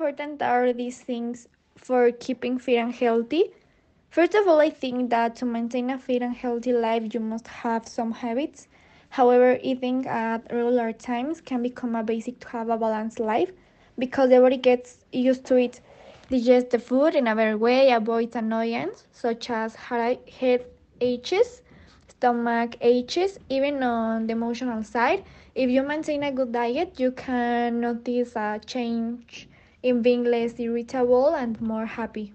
important are these things for keeping fit and healthy? First of all, I think that to maintain a fit and healthy life, you must have some habits. However, eating at regular times can become a basic to have a balanced life because the body gets used to it. Digest the food in a better way, avoid annoyance such as head aches, stomach aches, even on the emotional side. If you maintain a good diet, you can notice a change in being less irritable and more happy.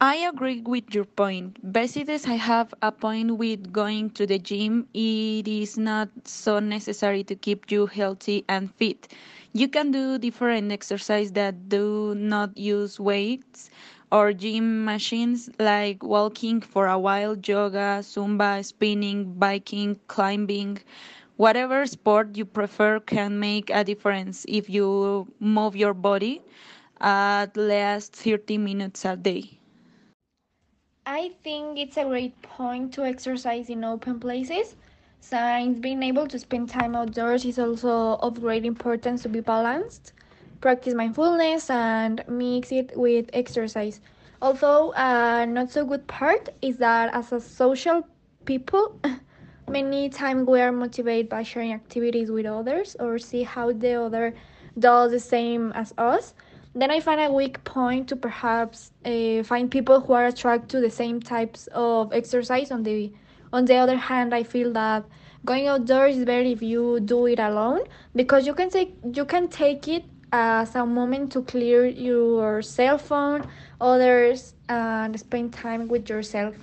I agree with your point. Besides, I have a point with going to the gym. It is not so necessary to keep you healthy and fit. You can do different exercises that do not use weights or gym machines like walking for a while, yoga, zumba, spinning, biking, climbing. Whatever sport you prefer can make a difference if you move your body at least 30 minutes a day. I think it's a great point to exercise in open places. Since being able to spend time outdoors is also of great importance to be balanced, practice mindfulness, and mix it with exercise. Although a not so good part is that as a social people, many times we are motivated by sharing activities with others or see how the other does the same as us then I find a weak point to perhaps uh, find people who are attracted to the same types of exercise. On the on the other hand, I feel that going outdoors is better if you do it alone because you can take you can take it as a moment to clear your cell phone, others, and spend time with yourself.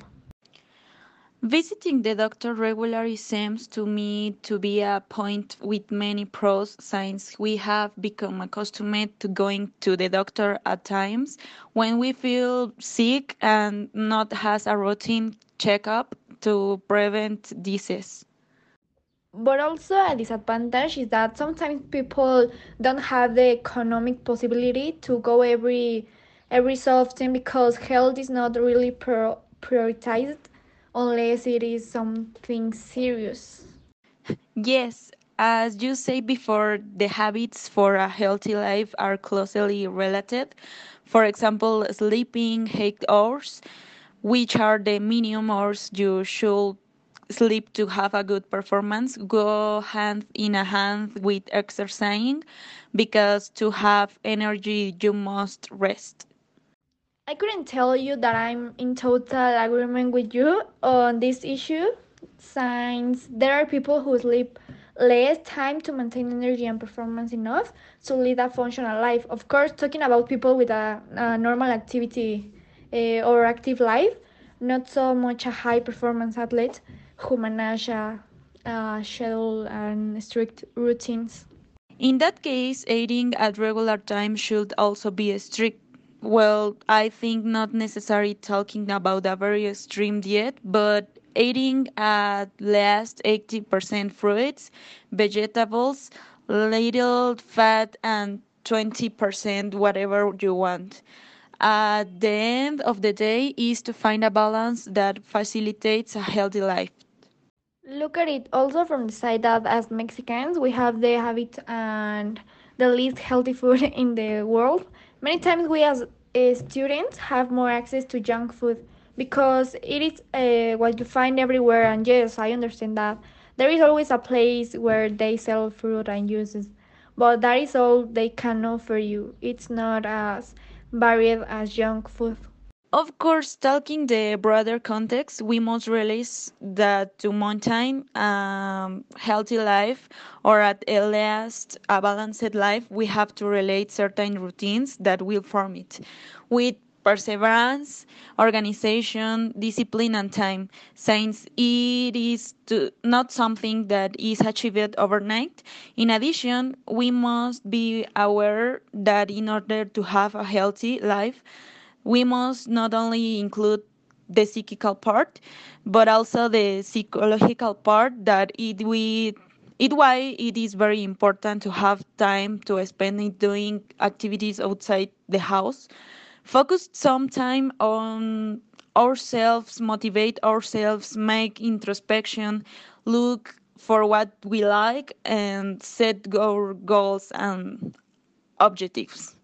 Visiting the doctor regularly seems to me to be a point with many pros since we have become accustomed to going to the doctor at times when we feel sick and not has a routine checkup to prevent disease. But also a disadvantage is that sometimes people don't have the economic possibility to go every every so often because health is not really pro- prioritized unless it is something serious. Yes, as you said before, the habits for a healthy life are closely related. For example, sleeping eight hours, which are the minimum hours you should sleep to have a good performance, go hand in a hand with exercising because to have energy, you must rest. I couldn't tell you that I'm in total agreement with you on this issue, since there are people who sleep less time to maintain energy and performance enough to lead a functional life. Of course, talking about people with a, a normal activity uh, or active life, not so much a high performance athlete who manage a, a schedule and strict routines. In that case, eating at regular times should also be a strict well, I think not necessarily talking about a very extreme diet, but eating at least 80% fruits, vegetables, little fat, and 20% whatever you want. At the end of the day is to find a balance that facilitates a healthy life. Look at it also from the side that as Mexicans we have the habit and the least healthy food in the world. Many times we as uh, students have more access to junk food because it is uh, what you find everywhere. And yes, I understand that there is always a place where they sell fruit and juices, but that is all they can offer you. It's not as varied as junk food. Of course, talking the broader context, we must realize that to maintain a um, healthy life or at least a balanced life, we have to relate certain routines that will form it with perseverance, organization, discipline, and time, since it is to, not something that is achieved overnight. In addition, we must be aware that in order to have a healthy life, we must not only include the psychical part, but also the psychological part that it we it why it is very important to have time to spend in doing activities outside the house. Focus some time on ourselves, motivate ourselves, make introspection, look for what we like, and set our goals and objectives.